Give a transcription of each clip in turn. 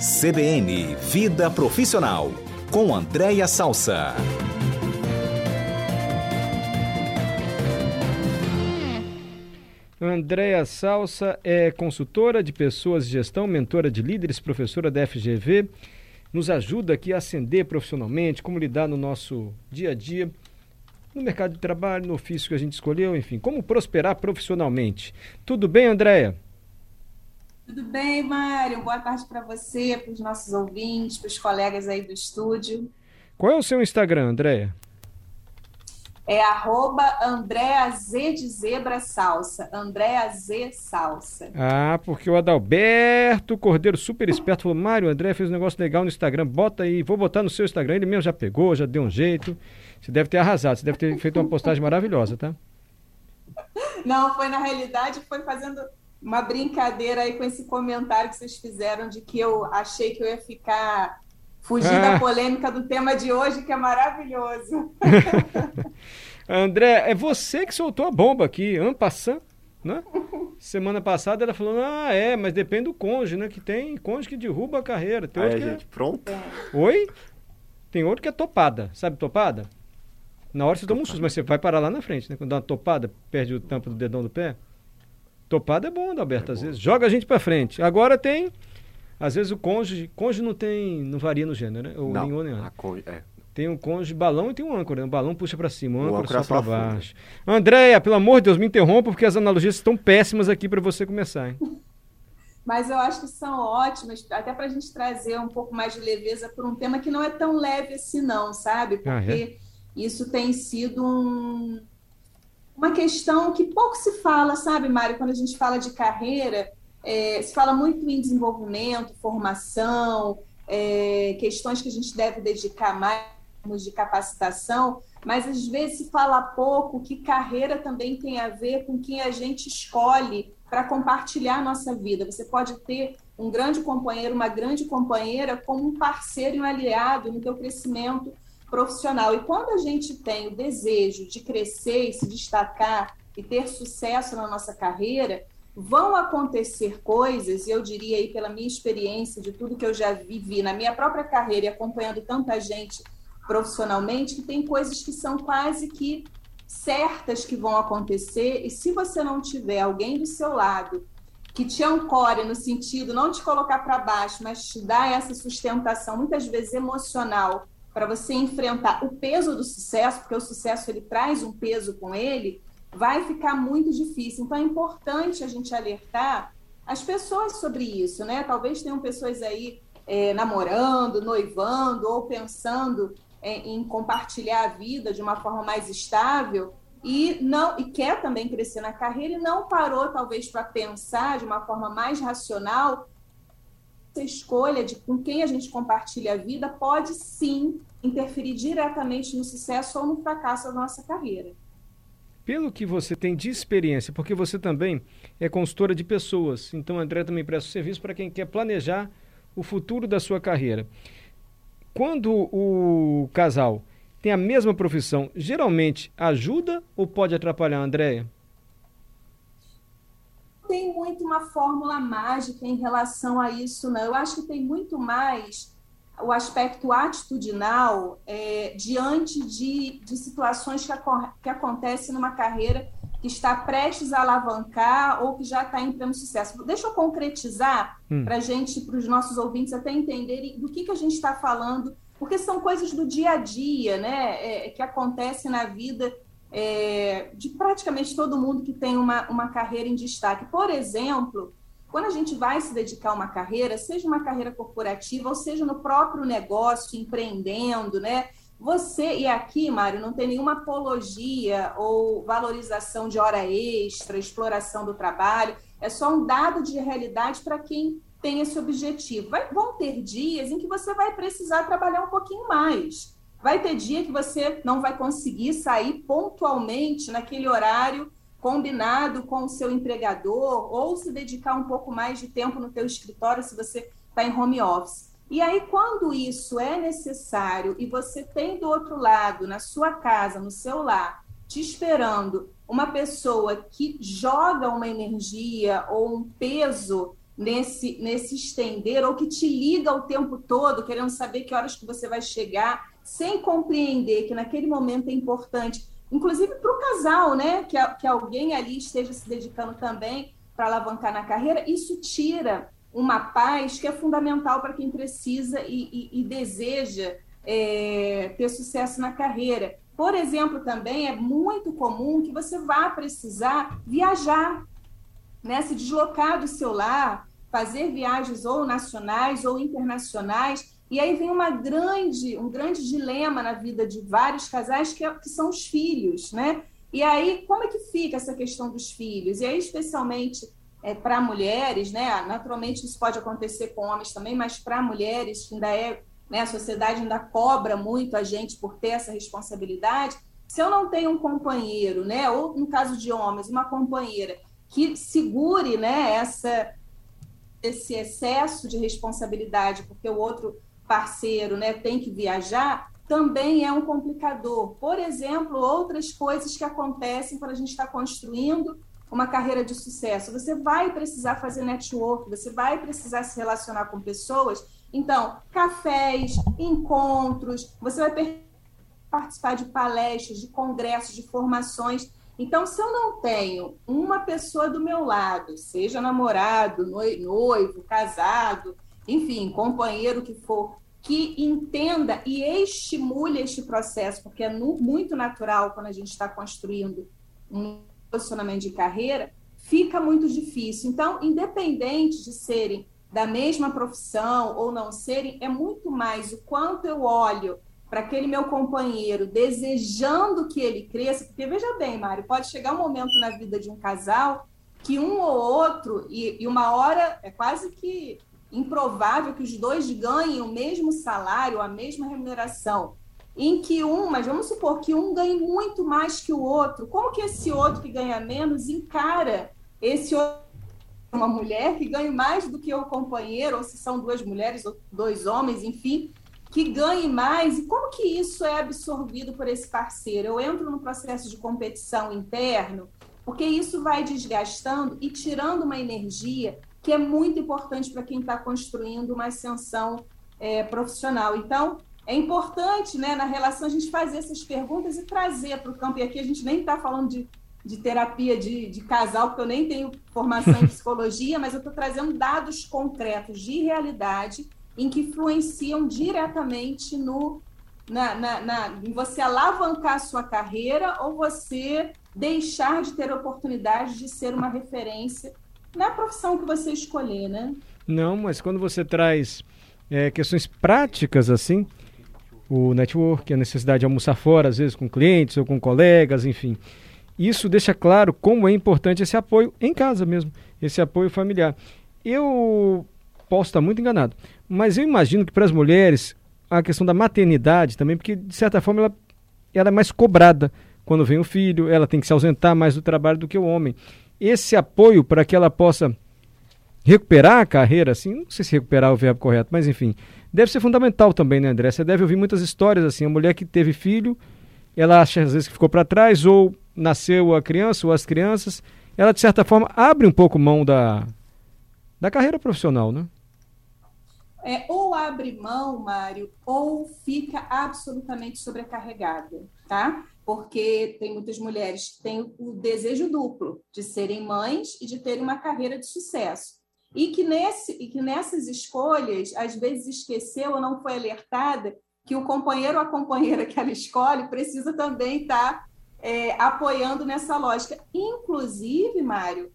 CBN Vida Profissional, com Andréia Salsa. Andréa Salsa é consultora de pessoas de gestão, mentora de líderes, professora da FGV. Nos ajuda aqui a ascender profissionalmente, como lidar no nosso dia a dia, no mercado de trabalho, no ofício que a gente escolheu, enfim, como prosperar profissionalmente. Tudo bem, Andréa? Tudo bem, Mário? Boa tarde para você, para os nossos ouvintes, para os colegas aí do estúdio. Qual é o seu Instagram, Andréia? É arroba Andréa Z de Zebra Salsa. Andréa Z Salsa. Ah, porque o Adalberto Cordeiro, super esperto, falou: Mário, o André fez um negócio legal no Instagram, bota aí, vou botar no seu Instagram. Ele mesmo já pegou, já deu um jeito. Você deve ter arrasado, você deve ter feito uma postagem maravilhosa, tá? Não, foi na realidade, foi fazendo uma brincadeira aí com esse comentário que vocês fizeram de que eu achei que eu ia ficar fugir ah. da polêmica do tema de hoje, que é maravilhoso. André, é você que soltou a bomba aqui, Ampassan, né? Semana passada ela falou, ah, é, mas depende do cônjuge, né? Que tem cônjuge que derruba a carreira. Tem outro Aí, que é gente, é... pronto. Oi? Tem outro que é topada, sabe topada? Na hora você toma um susto, mas você vai parar lá na frente, né? Quando dá uma topada, perde o tampo do dedão do pé. Topada é bom, Alberto, é às bom. vezes. Joga a gente para frente. Agora tem. Às vezes o cônjuge. Cônjuge não tem. não varia no gênero, né? Ou não, nenhum nem é. Tem um cônjuge balão e tem um âncora. Né? O balão puxa para cima, o âncora, âncora só para baixo. Andréia, pelo amor de Deus, me interrompa, porque as analogias estão péssimas aqui para você começar, hein? Mas eu acho que são ótimas, até para a gente trazer um pouco mais de leveza por um tema que não é tão leve assim, não, sabe? Porque ah, é? isso tem sido um, uma questão que pouco se fala, sabe, Mário, quando a gente fala de carreira, é, se fala muito em desenvolvimento, formação, é, questões que a gente deve dedicar mais de capacitação, mas às vezes se fala pouco que carreira também tem a ver com quem a gente escolhe para compartilhar nossa vida. Você pode ter um grande companheiro, uma grande companheira como um parceiro e um aliado no teu crescimento profissional. E quando a gente tem o desejo de crescer e se destacar e ter sucesso na nossa carreira, vão acontecer coisas, e eu diria aí pela minha experiência, de tudo que eu já vivi na minha própria carreira e acompanhando tanta gente profissionalmente, que tem coisas que são quase que certas que vão acontecer, e se você não tiver alguém do seu lado que te ancore no sentido não te colocar para baixo, mas te dar essa sustentação, muitas vezes emocional, para você enfrentar o peso do sucesso, porque o sucesso ele traz um peso com ele, vai ficar muito difícil. Então é importante a gente alertar as pessoas sobre isso, né? Talvez tenham pessoas aí é, namorando, noivando ou pensando é, em compartilhar a vida de uma forma mais estável e não e quer também crescer na carreira e não parou talvez para pensar de uma forma mais racional escolha de com quem a gente compartilha a vida pode sim interferir diretamente no sucesso ou no fracasso da nossa carreira. Pelo que você tem de experiência, porque você também é consultora de pessoas, então André também presta serviço para quem quer planejar o futuro da sua carreira. Quando o casal tem a mesma profissão, geralmente ajuda ou pode atrapalhar, Andréia? Tem muito uma fórmula mágica em relação a isso, não. Eu acho que tem muito mais o aspecto atitudinal é, diante de, de situações que, que acontecem numa carreira que está prestes a alavancar ou que já está em pleno sucesso. Deixa eu concretizar hum. para a gente, para os nossos ouvintes até entenderem do que, que a gente está falando, porque são coisas do dia a dia, né, é, que acontecem na vida é, de praticamente todo mundo que tem uma, uma carreira em destaque. Por exemplo, quando a gente vai se dedicar a uma carreira, seja uma carreira corporativa ou seja no próprio negócio, empreendendo, né? Você, e aqui, Mário, não tem nenhuma apologia ou valorização de hora extra, exploração do trabalho, é só um dado de realidade para quem tem esse objetivo. Vai, vão ter dias em que você vai precisar trabalhar um pouquinho mais. Vai ter dia que você não vai conseguir sair pontualmente naquele horário combinado com o seu empregador ou se dedicar um pouco mais de tempo no teu escritório se você está em home office. E aí, quando isso é necessário e você tem do outro lado, na sua casa, no seu lar, te esperando uma pessoa que joga uma energia ou um peso nesse, nesse estender, ou que te liga o tempo todo, querendo saber que horas que você vai chegar, sem compreender que naquele momento é importante, inclusive para o casal, né? Que, que alguém ali esteja se dedicando também para alavancar na carreira, isso tira uma paz que é fundamental para quem precisa e, e, e deseja é, ter sucesso na carreira. Por exemplo, também é muito comum que você vá precisar viajar, né? se deslocar do seu lar, fazer viagens ou nacionais ou internacionais. E aí vem uma grande, um grande dilema na vida de vários casais, que, é, que são os filhos, né? E aí, como é que fica essa questão dos filhos? E aí, especialmente é, para mulheres, né? Naturalmente, isso pode acontecer com homens também, mas para mulheres, que ainda é, né, a sociedade ainda cobra muito a gente por ter essa responsabilidade. Se eu não tenho um companheiro, né? Ou no caso de homens, uma companheira que segure né, essa esse excesso de responsabilidade, porque o outro parceiro né, tem que viajar, também é um complicador. Por exemplo, outras coisas que acontecem quando a gente está construindo uma carreira de sucesso. Você vai precisar fazer network, você vai precisar se relacionar com pessoas. Então, cafés, encontros, você vai participar de palestras, de congressos, de formações. Então, se eu não tenho uma pessoa do meu lado, seja namorado, noivo, casado, enfim, companheiro que for, que entenda e estimule este processo, porque é muito natural quando a gente está construindo um posicionamento de carreira, fica muito difícil. Então, independente de serem da mesma profissão ou não serem, é muito mais o quanto eu olho para aquele meu companheiro, desejando que ele cresça, porque veja bem, Mário, pode chegar um momento na vida de um casal que um ou outro, e, e uma hora é quase que improvável que os dois ganhem o mesmo salário, a mesma remuneração, em que um, mas vamos supor que um ganhe muito mais que o outro, como que esse outro que ganha menos encara esse outro uma mulher que ganhe mais do que o companheiro, ou se são duas mulheres ou dois homens, enfim, que ganhe mais e como que isso é absorvido por esse parceiro? Eu entro no processo de competição interno, porque isso vai desgastando e tirando uma energia que é muito importante para quem está construindo uma ascensão é, profissional. Então, é importante, né, na relação, a gente fazer essas perguntas e trazer para o campo. E aqui a gente nem está falando de, de terapia de, de casal, porque eu nem tenho formação em psicologia, mas eu estou trazendo dados concretos de realidade em que influenciam diretamente no na, na, na, em você alavancar a sua carreira ou você deixar de ter oportunidade de ser uma referência na profissão que você escolher, né? Não, mas quando você traz é, questões práticas assim, o network, a necessidade de almoçar fora, às vezes com clientes ou com colegas, enfim. Isso deixa claro como é importante esse apoio em casa mesmo, esse apoio familiar. Eu posso estar muito enganado, mas eu imagino que para as mulheres a questão da maternidade também, porque de certa forma ela, ela é mais cobrada quando vem o filho, ela tem que se ausentar mais do trabalho do que o homem. Esse apoio para que ela possa recuperar a carreira, assim, não sei se recuperar é o verbo correto, mas enfim, deve ser fundamental também, né, André? Você deve ouvir muitas histórias assim, a mulher que teve filho, ela acha às vezes que ficou para trás, ou nasceu a criança ou as crianças, ela de certa forma abre um pouco mão da, da carreira profissional, né? é, ou abre mão, Mário, ou fica absolutamente sobrecarregada, tá? Porque tem muitas mulheres que têm o desejo duplo de serem mães e de terem uma carreira de sucesso. E que, nesse, e que nessas escolhas, às vezes esqueceu ou não foi alertada que o companheiro ou a companheira que ela escolhe precisa também estar tá, é, apoiando nessa lógica. Inclusive, Mário,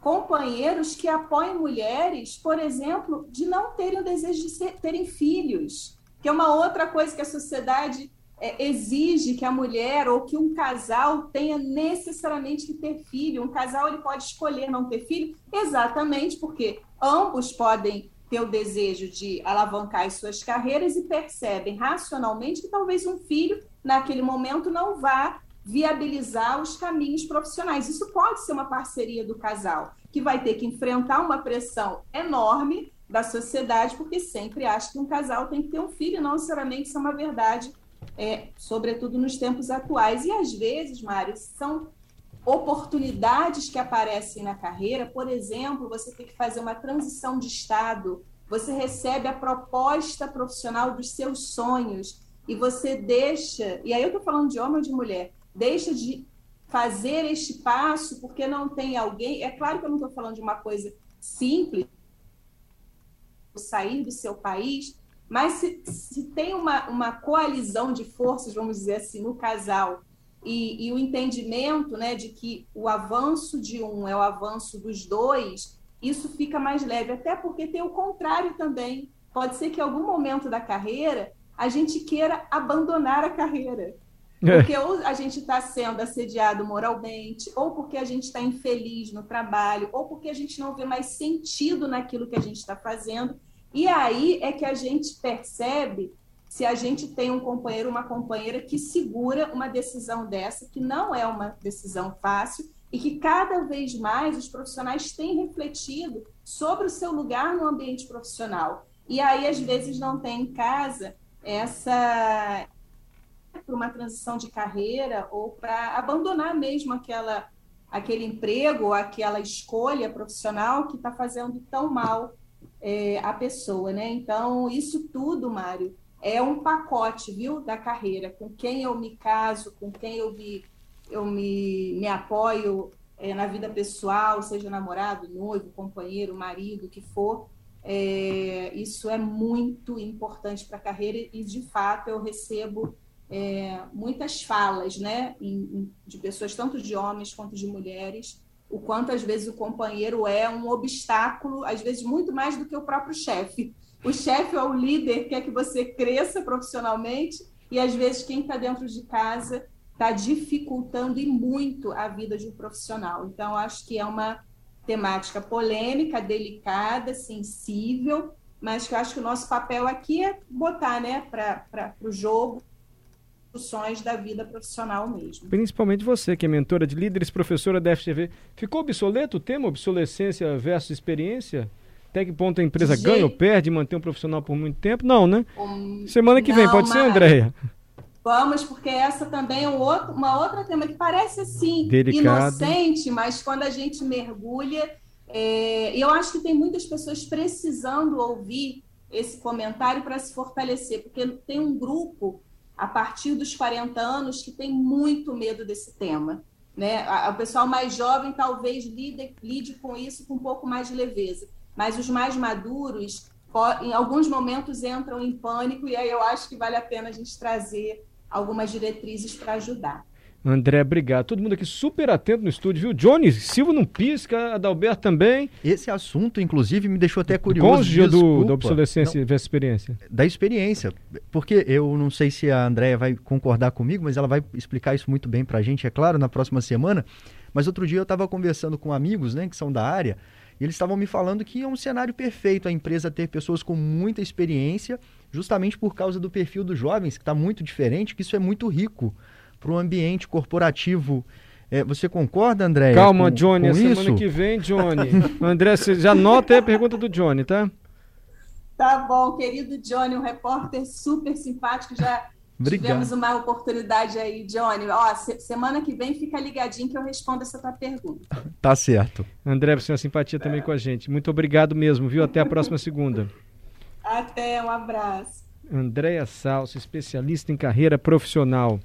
companheiros que apoiem mulheres, por exemplo, de não terem o desejo de ser, terem filhos, que é uma outra coisa que a sociedade é, exige que a mulher ou que um casal tenha necessariamente que ter filho. Um casal ele pode escolher não ter filho, exatamente porque ambos podem ter o desejo de alavancar as suas carreiras e percebem racionalmente que talvez um filho naquele momento não vá viabilizar os caminhos profissionais. Isso pode ser uma parceria do casal, que vai ter que enfrentar uma pressão enorme da sociedade, porque sempre acha que um casal tem que ter um filho, não necessariamente isso é uma verdade, é, sobretudo nos tempos atuais. E às vezes, Mário, são oportunidades que aparecem na carreira. Por exemplo, você tem que fazer uma transição de estado, você recebe a proposta profissional dos seus sonhos e você deixa, e aí eu estou falando de homem ou de mulher, deixa de fazer este passo porque não tem alguém. É claro que eu não estou falando de uma coisa simples, sair do seu país, mas se, se tem uma, uma coalizão de forças, vamos dizer assim, no casal, e, e, o entendimento né, de que o avanço de um é o avanço dos dois, isso fica mais leve, até porque tem o contrário também. Pode ser que em algum momento da carreira a gente queira abandonar a carreira. É. Porque ou a gente está sendo assediado moralmente, ou porque a gente está infeliz no trabalho, ou porque a gente não vê mais sentido naquilo que a gente está fazendo. E aí é que a gente percebe se a gente tem um companheiro, uma companheira que segura uma decisão dessa, que não é uma decisão fácil, e que cada vez mais os profissionais têm refletido sobre o seu lugar no ambiente profissional. E aí, às vezes, não tem em casa essa para uma transição de carreira ou para abandonar mesmo aquela aquele emprego aquela escolha profissional que está fazendo tão mal é, a pessoa, né? Então isso tudo, Mário, é um pacote, viu, da carreira, com quem eu me caso, com quem eu me, eu me, me apoio é, na vida pessoal, seja namorado, noivo, companheiro, marido, o que for. É, isso é muito importante para a carreira e, de fato, eu recebo é, muitas falas né, em, de pessoas, tanto de homens quanto de mulheres, o quanto às vezes o companheiro é um obstáculo, às vezes muito mais do que o próprio chefe o chefe ou o líder quer que você cresça profissionalmente e às vezes quem está dentro de casa está dificultando e muito a vida de um profissional. Então, acho que é uma temática polêmica, delicada, sensível, mas que eu acho que o nosso papel aqui é botar né, para o jogo discussões da vida profissional mesmo. Principalmente você, que é mentora de líderes, professora da FGV. Ficou obsoleto o tema obsolescência versus experiência? Até que ponto a empresa de ganha ou perde manter um profissional por muito tempo? Não, né? Um... Semana que não, vem, pode mas... ser, Andréia? Vamos, porque essa também é um outro, uma outra tema que parece assim, Delicado. inocente, mas quando a gente mergulha, é... eu acho que tem muitas pessoas precisando ouvir esse comentário para se fortalecer, porque tem um grupo a partir dos 40 anos que tem muito medo desse tema. Né? O pessoal mais jovem talvez lide, lide com isso com um pouco mais de leveza mas os mais maduros, em alguns momentos, entram em pânico, e aí eu acho que vale a pena a gente trazer algumas diretrizes para ajudar. André, obrigado. Todo mundo aqui super atento no estúdio, viu? Johnny Silva não pisca, Adalberto também. Esse assunto, inclusive, me deixou até curioso. Cônjuge do, da obsolescência da experiência. Da experiência. Porque eu não sei se a Andréia vai concordar comigo, mas ela vai explicar isso muito bem para a gente, é claro, na próxima semana. Mas outro dia eu estava conversando com amigos, né, que são da área, e eles estavam me falando que é um cenário perfeito a empresa ter pessoas com muita experiência, justamente por causa do perfil dos jovens, que está muito diferente, que isso é muito rico para o ambiente corporativo. É, você concorda, André? Calma, com, Johnny, com a isso? semana que vem, Johnny. André, você já anota aí a pergunta do Johnny, tá? Tá bom, querido Johnny, um repórter super simpático, já Obrigado. Tivemos uma oportunidade aí, Johnny. Ó, se, semana que vem fica ligadinho que eu respondo essa tua pergunta. Tá certo. André, você é uma simpatia também é. com a gente. Muito obrigado mesmo, viu? Até a próxima segunda. Até, um abraço. Andréia Salso, especialista em carreira profissional.